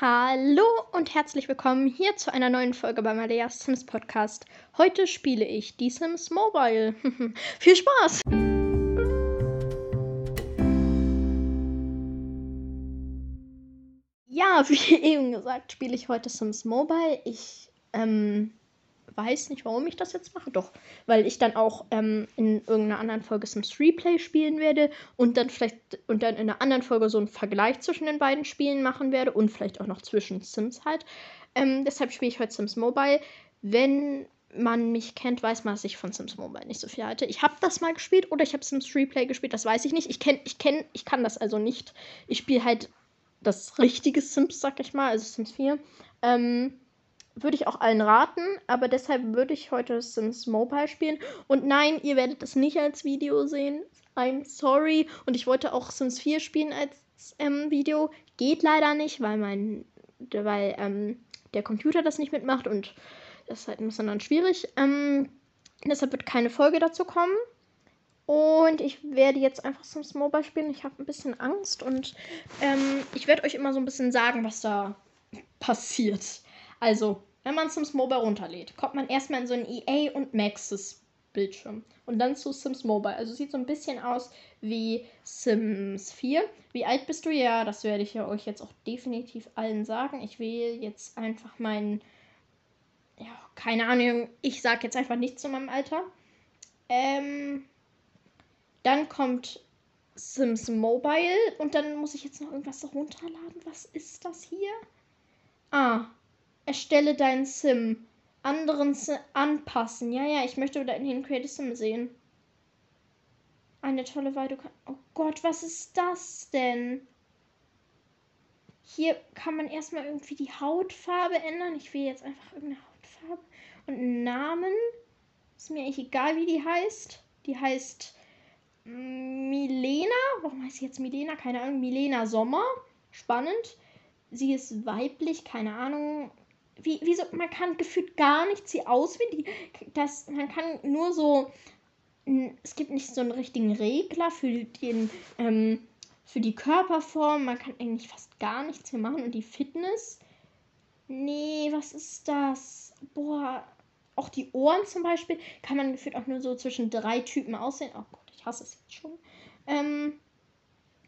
Hallo und herzlich willkommen hier zu einer neuen Folge bei Maleas Sims Podcast. Heute spiele ich die Sims Mobile. Viel Spaß! Ja, wie eben gesagt, spiele ich heute Sims Mobile. Ich ähm, weiß nicht, warum ich das jetzt mache. Doch, weil ich dann auch ähm, in irgendeiner anderen Folge Sims Replay spielen werde und dann vielleicht und dann in einer anderen Folge so einen Vergleich zwischen den beiden Spielen machen werde und vielleicht auch noch zwischen Sims halt. Ähm, deshalb spiele ich heute Sims Mobile. Wenn man mich kennt, weiß man, dass ich von Sims Mobile nicht so viel halte. Ich habe das mal gespielt oder ich habe Sims Replay gespielt, das weiß ich nicht. Ich kenne, ich kenne, ich kann das also nicht. Ich spiele halt das richtige Sims, sag ich mal, also Sims 4. Ähm, würde ich auch allen raten, aber deshalb würde ich heute Sims Mobile spielen. Und nein, ihr werdet es nicht als Video sehen. I'm sorry. Und ich wollte auch Sims 4 spielen als ähm, Video. Geht leider nicht, weil mein, weil ähm, der Computer das nicht mitmacht und das ist halt ein bisschen dann schwierig. Ähm, deshalb wird keine Folge dazu kommen. Und ich werde jetzt einfach Sims Mobile spielen. Ich habe ein bisschen Angst und ähm, ich werde euch immer so ein bisschen sagen, was da passiert. Also, wenn man Sims Mobile runterlädt, kommt man erstmal in so ein EA und Maxis Bildschirm und dann zu Sims Mobile. Also sieht so ein bisschen aus wie Sims 4. Wie alt bist du? Ja, das werde ich ja euch jetzt auch definitiv allen sagen. Ich wähle jetzt einfach meinen, ja, keine Ahnung, ich sage jetzt einfach nichts zu meinem Alter. Ähm, dann kommt Sims Mobile und dann muss ich jetzt noch irgendwas runterladen. Was ist das hier? Ah, Erstelle deinen Sim. Anderen Sim anpassen. Ja, ja, ich möchte den Creative Sim sehen. Eine tolle kann oh Gott, was ist das denn? Hier kann man erstmal irgendwie die Hautfarbe ändern. Ich will jetzt einfach irgendeine Hautfarbe. Und einen Namen. Ist mir eigentlich egal, wie die heißt. Die heißt Milena. Warum heißt sie jetzt Milena? Keine Ahnung. Milena Sommer. Spannend. Sie ist weiblich, keine Ahnung wie, wie so, man kann gefühlt gar nichts sie auswählen. Das, man kann nur so, es gibt nicht so einen richtigen Regler für den, ähm, für die Körperform. Man kann eigentlich fast gar nichts hier machen. Und die Fitness, nee, was ist das? Boah, auch die Ohren zum Beispiel kann man gefühlt auch nur so zwischen drei Typen aussehen. Oh Gott, ich hasse es jetzt schon. Ähm,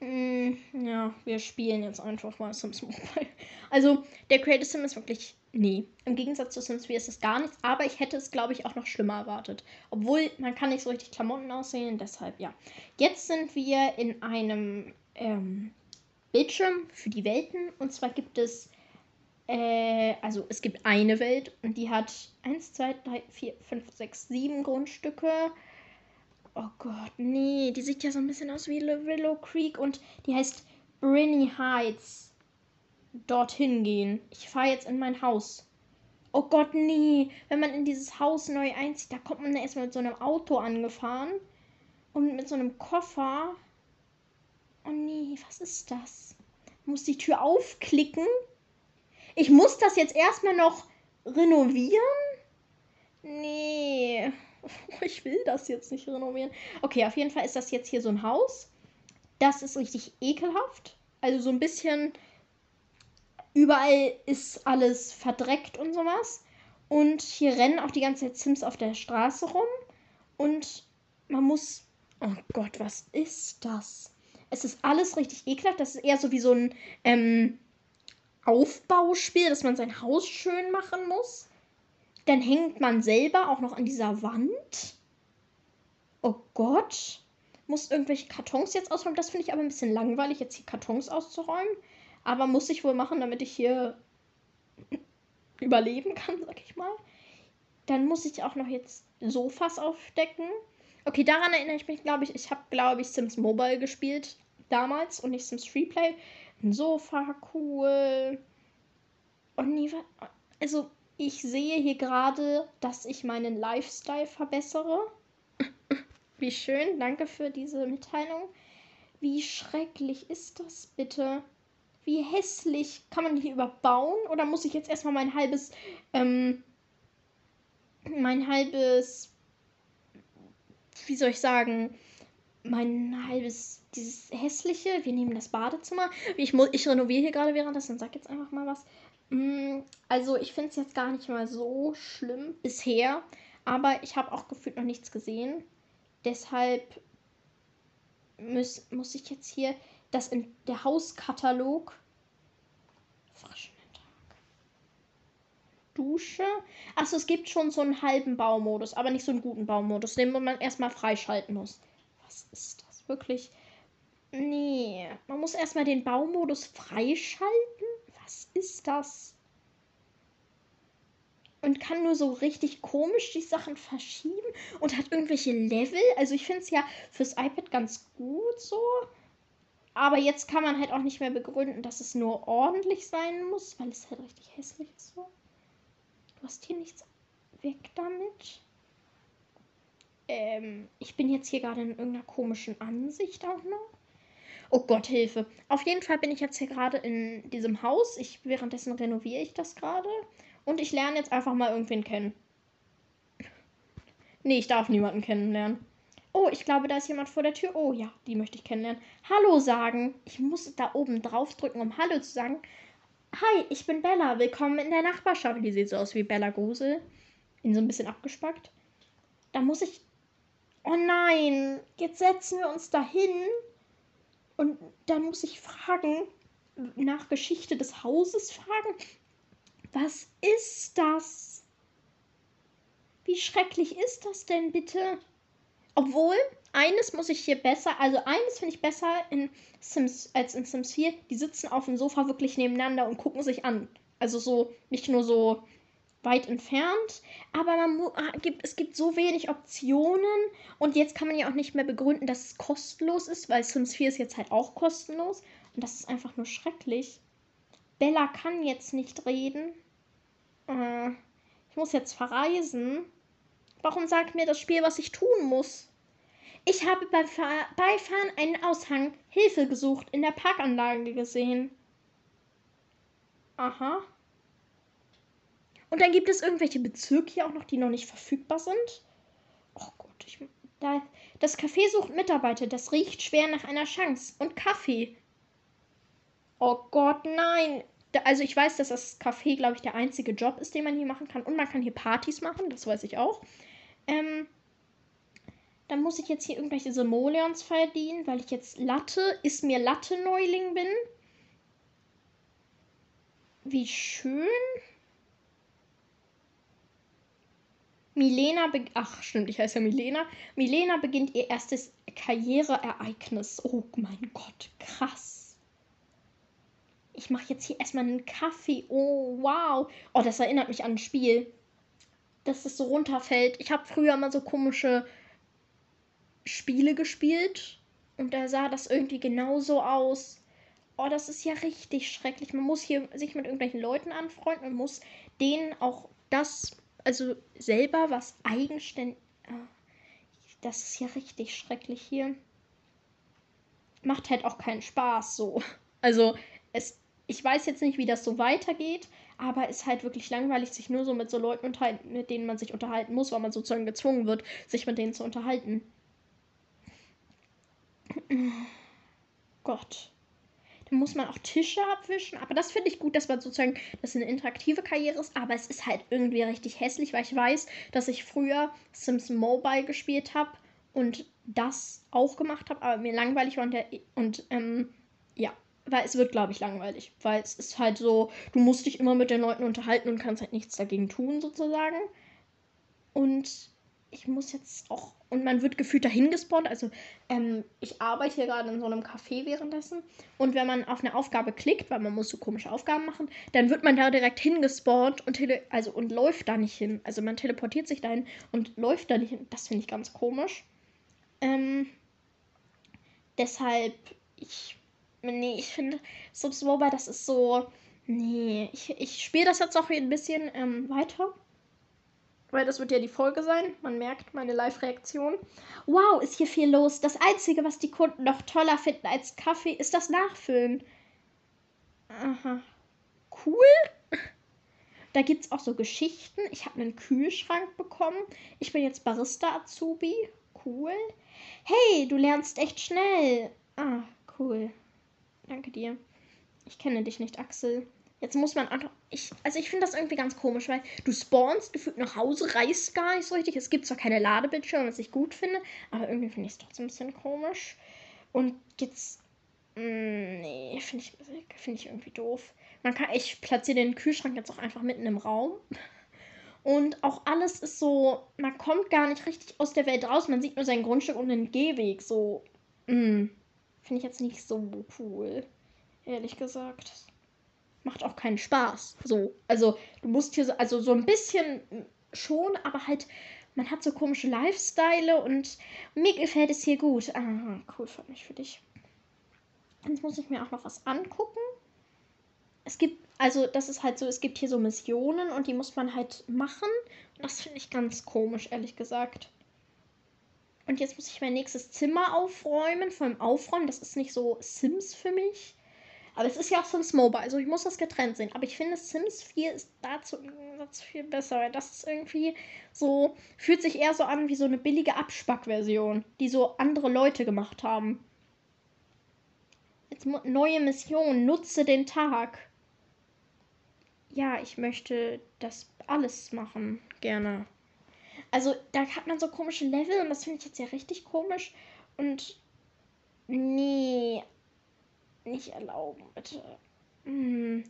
ja, wir spielen jetzt einfach mal Sims Mobile. Also, der Creative Sim ist wirklich Nee, im Gegensatz zu Sims 4 ist es gar nichts, aber ich hätte es, glaube ich, auch noch schlimmer erwartet. Obwohl, man kann nicht so richtig Klamotten aussehen, deshalb ja. Jetzt sind wir in einem ähm, Bildschirm für die Welten und zwar gibt es, äh, also es gibt eine Welt und die hat 1, 2, 3, 4, 5, 6, 7 Grundstücke. Oh Gott, nee, die sieht ja so ein bisschen aus wie Willow Creek und die heißt Brinny Heights dorthin gehen. Ich fahre jetzt in mein Haus. Oh Gott, nee. Wenn man in dieses Haus neu einzieht, da kommt man erstmal mit so einem Auto angefahren. Und mit so einem Koffer. Oh nee, was ist das? Muss die Tür aufklicken? Ich muss das jetzt erstmal noch renovieren? Nee. Ich will das jetzt nicht renovieren. Okay, auf jeden Fall ist das jetzt hier so ein Haus. Das ist richtig ekelhaft. Also so ein bisschen Überall ist alles verdreckt und sowas. Und hier rennen auch die ganze Zeit Sims auf der Straße rum. Und man muss. Oh Gott, was ist das? Es ist alles richtig ekelhaft. Das ist eher so wie so ein ähm, Aufbauspiel, dass man sein Haus schön machen muss. Dann hängt man selber auch noch an dieser Wand. Oh Gott. Muss irgendwelche Kartons jetzt ausräumen. Das finde ich aber ein bisschen langweilig, jetzt hier Kartons auszuräumen. Aber muss ich wohl machen, damit ich hier überleben kann, sag ich mal. Dann muss ich auch noch jetzt Sofas aufdecken. Okay, daran erinnere ich mich, glaube ich. Ich habe, glaube ich, Sims Mobile gespielt damals und nicht Sims Freeplay. Ein Sofa, cool. Und nie Also, ich sehe hier gerade, dass ich meinen Lifestyle verbessere. Wie schön, danke für diese Mitteilung. Wie schrecklich ist das bitte? Wie hässlich. Kann man die überbauen? Oder muss ich jetzt erstmal mein halbes, ähm, mein halbes, wie soll ich sagen, mein halbes, dieses hässliche, wir nehmen das Badezimmer. Ich, ich renoviere hier gerade währenddessen, sag jetzt einfach mal was. Mm, also ich finde es jetzt gar nicht mal so schlimm bisher, aber ich habe auch gefühlt noch nichts gesehen. Deshalb muss, muss ich jetzt hier das in der Hauskatalog frischen Tag. Dusche. Achso, es gibt schon so einen halben Baumodus, aber nicht so einen guten Baumodus, den man erstmal freischalten muss. Was ist das? Wirklich? Nee, man muss erstmal den Baumodus freischalten? Was ist das? Und kann nur so richtig komisch die Sachen verschieben und hat irgendwelche Level. Also ich finde es ja fürs iPad ganz gut so. Aber jetzt kann man halt auch nicht mehr begründen, dass es nur ordentlich sein muss, weil es halt richtig hässlich ist so. Du hast hier nichts weg damit. Ähm, ich bin jetzt hier gerade in irgendeiner komischen Ansicht auch noch. Oh Gott, Hilfe. Auf jeden Fall bin ich jetzt hier gerade in diesem Haus. Ich, währenddessen renoviere ich das gerade. Und ich lerne jetzt einfach mal irgendwen kennen. Nee, ich darf niemanden kennenlernen. Oh, ich glaube, da ist jemand vor der Tür. Oh ja, die möchte ich kennenlernen. Hallo sagen. Ich muss da oben drauf drücken, um Hallo zu sagen. Hi, ich bin Bella. Willkommen in der Nachbarschaft. Die sieht so aus wie Bella Grusel. Ihn so ein bisschen abgespackt. Da muss ich. Oh nein, jetzt setzen wir uns da hin. Und dann muss ich fragen, nach Geschichte des Hauses fragen. Was ist das? Wie schrecklich ist das denn bitte? Obwohl, eines muss ich hier besser, also eines finde ich besser in Sims als in Sims 4. Die sitzen auf dem Sofa wirklich nebeneinander und gucken sich an. Also so, nicht nur so weit entfernt, aber man ah, gibt, es gibt so wenig Optionen und jetzt kann man ja auch nicht mehr begründen, dass es kostenlos ist, weil Sims 4 ist jetzt halt auch kostenlos und das ist einfach nur schrecklich. Bella kann jetzt nicht reden. Äh, ich muss jetzt verreisen. Warum sagt mir das Spiel, was ich tun muss? Ich habe beim Beifahren einen Aushang Hilfe gesucht in der Parkanlage gesehen. Aha. Und dann gibt es irgendwelche Bezirke hier auch noch, die noch nicht verfügbar sind. Oh Gott, ich, da, das Café sucht Mitarbeiter. Das riecht schwer nach einer Chance. Und Kaffee. Oh Gott, nein. Da, also ich weiß, dass das Café, glaube ich, der einzige Job ist, den man hier machen kann. Und man kann hier Partys machen, das weiß ich auch. Ähm, dann muss ich jetzt hier irgendwelche Simoleons verdienen, weil ich jetzt Latte, ist mir Latte Neuling bin. Wie schön. Milena, ach stimmt, ich heiße ja Milena. Milena beginnt ihr erstes Karriereereignis. Oh mein Gott, krass. Ich mache jetzt hier erstmal einen Kaffee. Oh, wow. Oh, das erinnert mich an ein Spiel. Dass es so runterfällt. Ich habe früher mal so komische Spiele gespielt. Und da sah das irgendwie genauso aus. Oh, das ist ja richtig schrecklich. Man muss hier sich mit irgendwelchen Leuten anfreunden und muss denen auch das also selber was eigenständig. Ah, das ist ja richtig schrecklich hier. Macht halt auch keinen Spaß so. Also es, ich weiß jetzt nicht, wie das so weitergeht, aber es ist halt wirklich langweilig, sich nur so mit so Leuten unterhalten, mit denen man sich unterhalten muss, weil man sozusagen gezwungen wird, sich mit denen zu unterhalten. Gott. Dann muss man auch Tische abwischen. Aber das finde ich gut, dass man sozusagen, dass eine interaktive Karriere ist. Aber es ist halt irgendwie richtig hässlich, weil ich weiß, dass ich früher Sims Mobile gespielt habe und das auch gemacht habe, aber mir langweilig war und, der, und ähm, ja, weil es wird, glaube ich, langweilig. Weil es ist halt so, du musst dich immer mit den Leuten unterhalten und kannst halt nichts dagegen tun, sozusagen. Und ich muss jetzt auch. Und man wird gefühlt dahin gespawnt. Also, ähm, ich arbeite hier gerade in so einem Café währenddessen. Und wenn man auf eine Aufgabe klickt, weil man muss so komische Aufgaben machen, dann wird man da direkt hingespawnt und, tele also, und läuft da nicht hin. Also man teleportiert sich dahin und läuft da nicht hin. Das finde ich ganz komisch. Ähm, deshalb, ich. Nee, ich finde, Subs Mobile, das ist so. Nee, ich, ich spiele das jetzt auch ein bisschen ähm, weiter weil das wird ja die Folge sein. Man merkt meine Live-Reaktion. Wow, ist hier viel los. Das Einzige, was die Kunden noch toller finden als Kaffee, ist das Nachfüllen. Aha. Cool. Da gibt es auch so Geschichten. Ich habe einen Kühlschrank bekommen. Ich bin jetzt Barista-Azubi. cool. Hey, du lernst echt schnell. Ah, cool. Danke dir. Ich kenne dich nicht, Axel. Jetzt muss man einfach. Ich, also ich finde das irgendwie ganz komisch, weil du spawnst gefühlt nach Hause, reist gar nicht so richtig. Es gibt zwar keine Ladebildschirme, was ich gut finde, aber irgendwie finde ich es trotzdem ein bisschen komisch. Und jetzt. Mh, mm, nee, finde ich, find ich irgendwie doof. Man kann, ich platziere den Kühlschrank jetzt auch einfach mitten im Raum. Und auch alles ist so, man kommt gar nicht richtig aus der Welt raus. Man sieht nur sein Grundstück und den Gehweg. So, mm, finde ich jetzt nicht so cool. Ehrlich gesagt macht auch keinen Spaß. So, also du musst hier so, also so ein bisschen schon, aber halt, man hat so komische Lifestyle und mir gefällt es hier gut. Ah, cool, freut mich für dich. Jetzt muss ich mir auch noch was angucken. Es gibt, also das ist halt so, es gibt hier so Missionen und die muss man halt machen. Und das finde ich ganz komisch, ehrlich gesagt. Und jetzt muss ich mein nächstes Zimmer aufräumen. Vor allem aufräumen, das ist nicht so Sims für mich. Aber es ist ja auch Sims Mobile, also ich muss das getrennt sehen. Aber ich finde, Sims 4 ist dazu viel besser, weil das ist irgendwie so, fühlt sich eher so an wie so eine billige Abspackversion, die so andere Leute gemacht haben. Jetzt neue Mission, nutze den Tag. Ja, ich möchte das alles machen, gerne. Also, da hat man so komische Level und das finde ich jetzt ja richtig komisch. Und nee, nicht erlauben, bitte. Hm,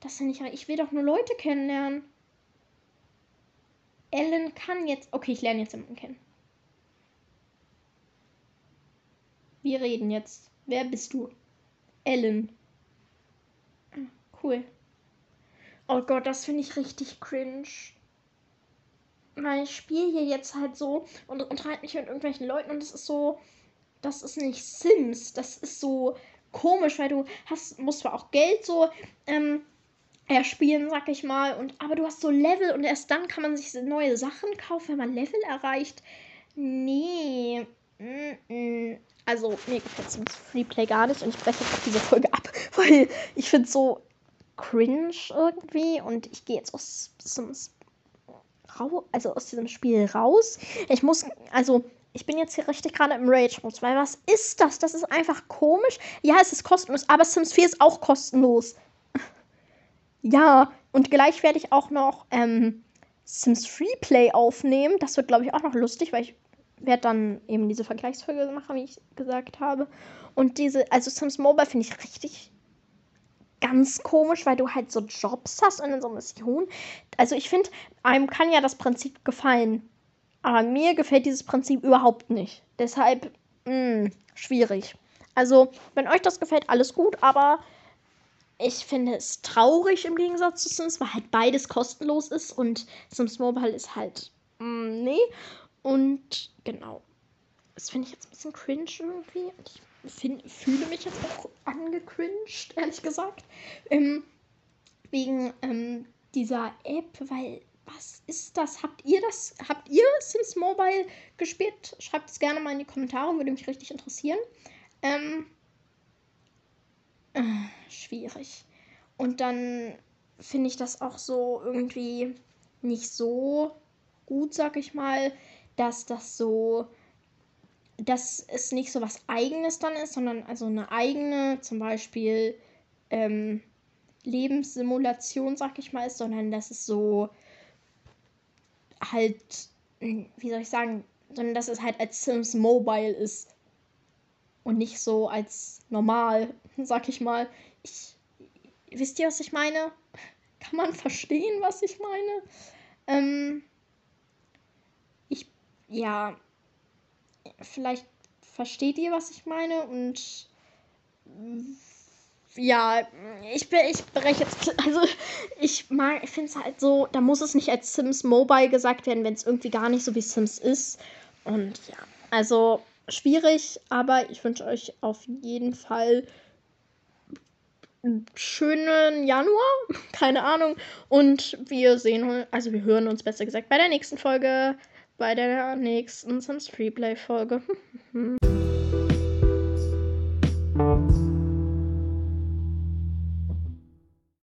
das finde ich. Ich will doch nur Leute kennenlernen. Ellen kann jetzt. Okay, ich lerne jetzt jemanden kennen. Wir reden jetzt. Wer bist du? Ellen. Cool. Oh Gott, das finde ich richtig cringe. Weil ich spiele hier jetzt halt so und unterhalte mich mit irgendwelchen Leuten und das ist so. Das ist nicht Sims. Das ist so komisch, weil du hast, musst zwar auch Geld so ähm, erspielen, sag ich mal, und aber du hast so Level und erst dann kann man sich neue Sachen kaufen, wenn man Level erreicht. Nee. Mm -mm. Also, mir gefällt Sims Freeplay gar nicht und ich breche jetzt auch diese Folge ab, weil ich finde es so cringe irgendwie und ich gehe jetzt aus Sims also aus diesem Spiel raus. Ich muss, also ich bin jetzt hier richtig gerade im Rage-Modus, weil was ist das? Das ist einfach komisch. Ja, es ist kostenlos, aber Sims 4 ist auch kostenlos. ja, und gleich werde ich auch noch ähm, Sims Freeplay aufnehmen. Das wird, glaube ich, auch noch lustig, weil ich werde dann eben diese Vergleichsfolge machen, wie ich gesagt habe. Und diese, also Sims Mobile finde ich richtig ganz komisch, weil du halt so Jobs hast und dann so Missionen. Also ich finde, einem kann ja das Prinzip gefallen. Aber mir gefällt dieses Prinzip überhaupt nicht. Deshalb, mh, hm, schwierig. Also, wenn euch das gefällt, alles gut, aber ich finde es traurig im Gegensatz zu Sims, weil halt beides kostenlos ist und Sims Mobile ist halt, mh, hm, nee. Und genau. Das finde ich jetzt ein bisschen cringe irgendwie. Ich find, fühle mich jetzt auch angecringed, ehrlich gesagt. Ähm, wegen ähm, dieser App, weil was ist das? Habt ihr das? Habt ihr Sims Mobile gespielt? Schreibt es gerne mal in die Kommentare, würde mich richtig interessieren. Ähm, äh, schwierig. Und dann finde ich das auch so irgendwie nicht so gut, sag ich mal, dass das so, dass es nicht so was Eigenes dann ist, sondern also eine eigene, zum Beispiel ähm, Lebenssimulation, sag ich mal, ist, sondern dass es so halt, wie soll ich sagen, sondern dass es halt als Sims Mobile ist. Und nicht so als normal, sag ich mal. Ich, wisst ihr, was ich meine? Kann man verstehen, was ich meine? Ähm, ich, ja, vielleicht versteht ihr, was ich meine und ja, ich, bin, ich breche jetzt. Also, ich mag, ich finde es halt so, da muss es nicht als Sims Mobile gesagt werden, wenn es irgendwie gar nicht so wie Sims ist. Und ja, also schwierig, aber ich wünsche euch auf jeden Fall einen schönen Januar, keine Ahnung. Und wir sehen, also wir hören uns besser gesagt bei der nächsten Folge, bei der nächsten Sims Freeplay Folge.